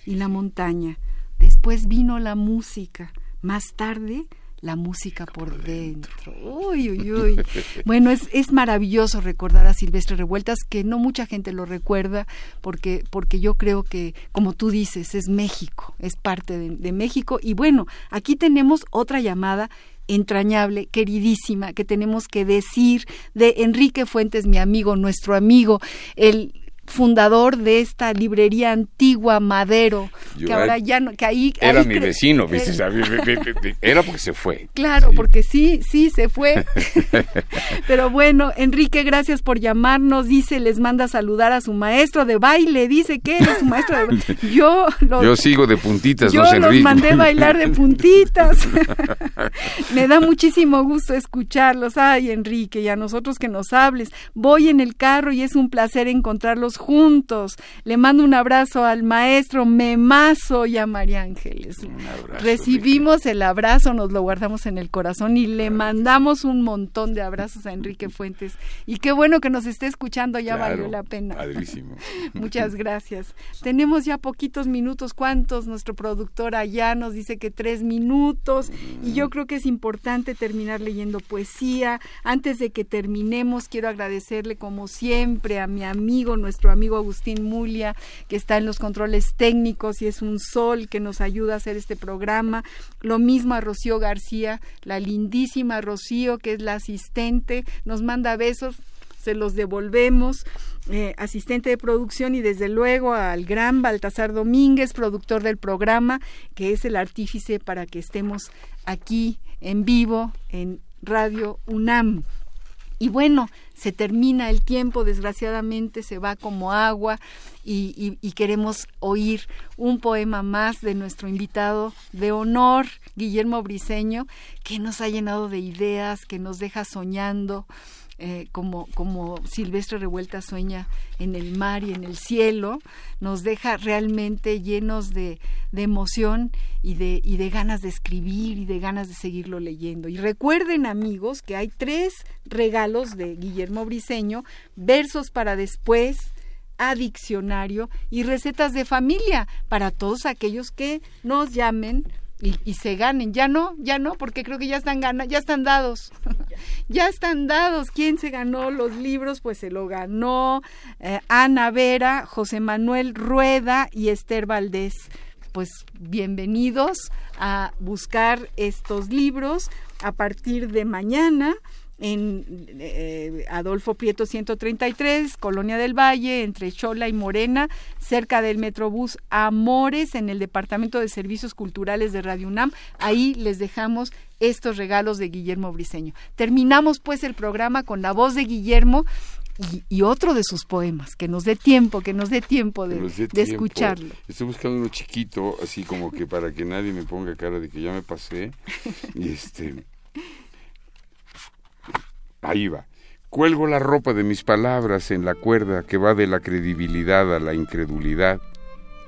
y la montaña. Después vino la música. Más tarde, la música por dentro. Uy, uy, uy. (laughs) Bueno, es, es maravilloso recordar a Silvestre Revueltas, que no mucha gente lo recuerda, porque, porque yo creo que, como tú dices, es México, es parte de, de México. Y bueno, aquí tenemos otra llamada entrañable, queridísima, que tenemos que decir de Enrique Fuentes, mi amigo, nuestro amigo, el fundador de esta librería antigua Madero, Yo que ahora era- ya no, que ahí Era ahí mi vecino, ¿viste? eh. Era porque se fue. Claro, Sí. porque sí, sí, se fue. (laughs) Pero bueno, Enrique, gracias por llamarnos. Dice, les manda saludar a su maestro de baile. Dice que es su maestro de baile. (laughs) Yo, los, Yo sigo de puntitas, yo los mandé bailar de puntitas. (laughs) Me da muchísimo gusto escucharlos. Ay, Enrique, y a nosotros que nos hables. Voy en el carro y es un placer encontrarlos juntos. Le mando un abrazo al maestro Memazo y a María Ángeles. abrazo, Recibimos el abrazo, nos lo guardamos en el corazón y le mandamos un montón de abrazos a Enrique Fuentes. Y qué bueno que nos esté escuchando, ya Claro, valió la pena. Padrísimo. (laughs) Muchas gracias. Tenemos ya poquitos minutos. ¿Cuántos? Nuestro productor allá nos dice que tres minutos. Y yo creo que es importante terminar leyendo poesía. Antes de que terminemos, quiero agradecerle como siempre a mi amigo, nuestro amigo Agustín Mulia, que está en los controles técnicos y es un sol que nos ayuda a hacer este programa. Lo mismo a Rocío García, la lindísima Rocío, que es la asistente. Nos manda besos se los devolvemos, eh, asistente de producción y desde luego al gran Baltasar Domínguez, productor del programa, que es el artífice para que estemos aquí en vivo en Radio UNAM. Y bueno, se termina el tiempo, desgraciadamente se va como agua y, y- y queremos oír un poema más de nuestro invitado de honor, Guillermo Briseño, que nos ha llenado de ideas, que nos deja soñando, eh, como, como Silvestre Revuelta sueña en el mar y en el cielo, nos deja realmente llenos de, de emoción y de, y de ganas de escribir y de ganas de seguirlo leyendo. Y recuerden amigos que hay tres regalos de Guillermo Briseño, versos para después, a diccionario y recetas de familia para todos aquellos que nos llamen y, y se ganen. Ya no, ya no, porque creo que ya están gana, ya están dados. (laughs) ya están dados. ¿Quién se ganó los libros? Pues se lo ganó eh, Ana Vera, José Manuel Rueda y Esther Valdés. Pues bienvenidos a buscar estos libros a partir de mañana en eh, Adolfo Prieto 133, Colonia del Valle, entre Chola y Morena, cerca del Metrobús Amores, en el Departamento de Servicios Culturales de Radio UNAM. Ahí les dejamos estos regalos de Guillermo Briseño. Terminamos pues el programa con la voz de Guillermo y, y otro de sus poemas, que nos dé tiempo, que nos dé tiempo de, tiempo. escucharlo. Estoy buscando uno chiquito, así como que para que nadie me ponga cara de que ya me pasé. (laughs) Y este. Ahí va. Cuelgo la ropa de mis palabras en la cuerda que va de la credibilidad a la incredulidad,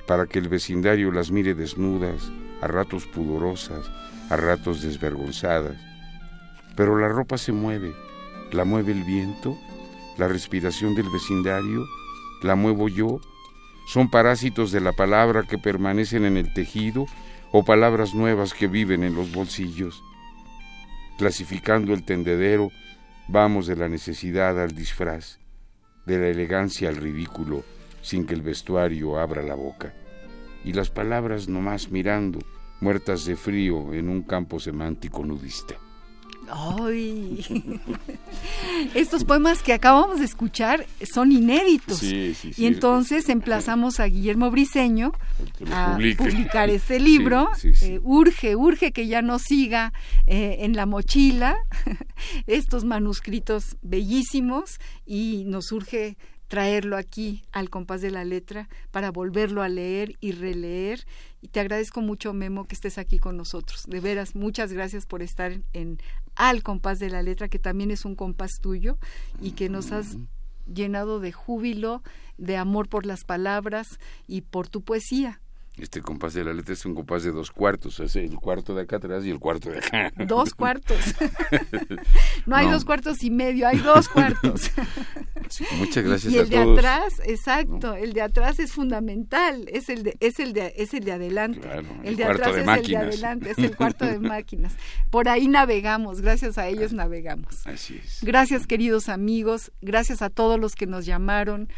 para que el vecindario las mire desnudas, a ratos pudorosas, a ratos desvergonzadas. Pero la ropa se mueve, la mueve el viento, la respiración del vecindario, la muevo yo, son parásitos de la palabra que permanecen en el tejido o palabras nuevas que viven en los bolsillos. Clasificando el tendedero, vamos de la necesidad al disfraz, de la elegancia al ridículo, sin que el vestuario abra la boca. Y las palabras nomás mirando, muertas de frío en un campo semántico nudista. ¡Ay! Estos poemas que acabamos de escuchar son inéditos. Sí, sí, sí. y entonces emplazamos a Guillermo Briseño a publique. publicar este libro. Eh, urge, urge que ya nos siga eh, en la mochila (laughs) estos manuscritos bellísimos y nos urge traerlo aquí al compás de la letra para volverlo a leer y releer. Y te agradezco mucho, Memo, que estés aquí con nosotros. De veras, muchas gracias por estar en, en Al compás de la letra, que también es un compás tuyo y que nos has llenado de júbilo, de amor por las palabras y por tu poesía. Este compás de la letra es un compás de dos cuartos, es el cuarto de acá atrás y el cuarto de acá. (laughs) Dos cuartos. (laughs) no hay No. dos cuartos y medio, hay dos cuartos. (laughs) Sí, muchas gracias y a el de todos. atrás, exacto, el de atrás es fundamental, es el de, es el de, es el de adelante. Claro, el el de atrás de es máquinas. el de adelante, es el cuarto de máquinas. Por ahí navegamos, gracias a ellos navegamos. Así es. Gracias queridos amigos, gracias a todos los que nos llamaron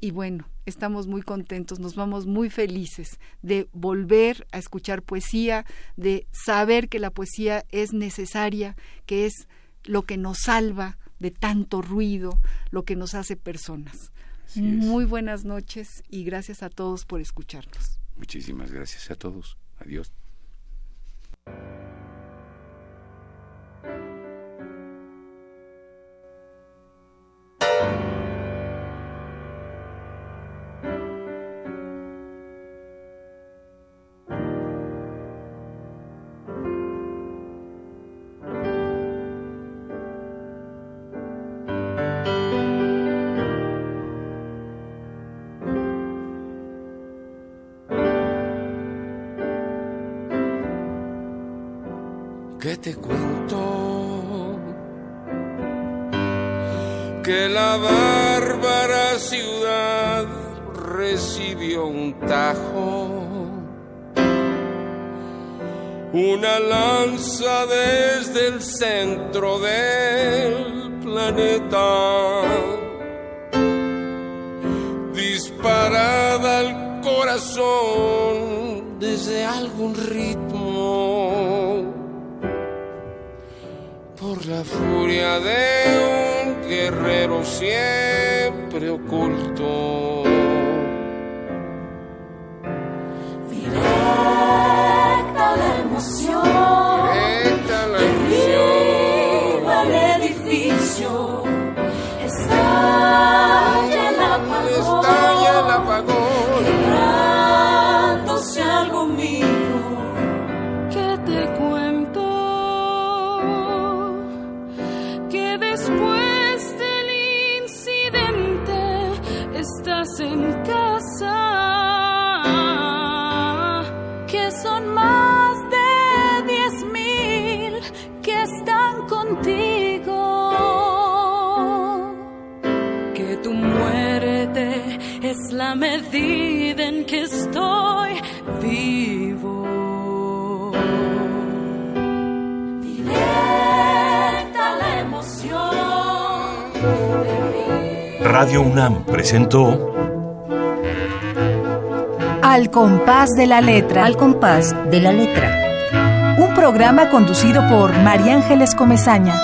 y bueno, estamos muy contentos, nos vamos muy felices de volver a escuchar poesía, de saber que la poesía es necesaria, que es lo que nos salva de tanto ruido, lo que nos hace personas. Muy buenas noches y gracias a todos por escucharnos. Muchísimas gracias a todos. Adiós. Te cuento? Que la bárbara ciudad recibió un tajo, una lanza desde el centro del planeta, disparada al corazón desde algún ritmo la furia de un guerrero siempre oculto. Directa la emoción. La medida en que estoy vivo. Directa la emoción. Radio UNAM presentó Al compás de la letra. Al compás de la letra. Un programa conducido por María Ángeles Comezaña.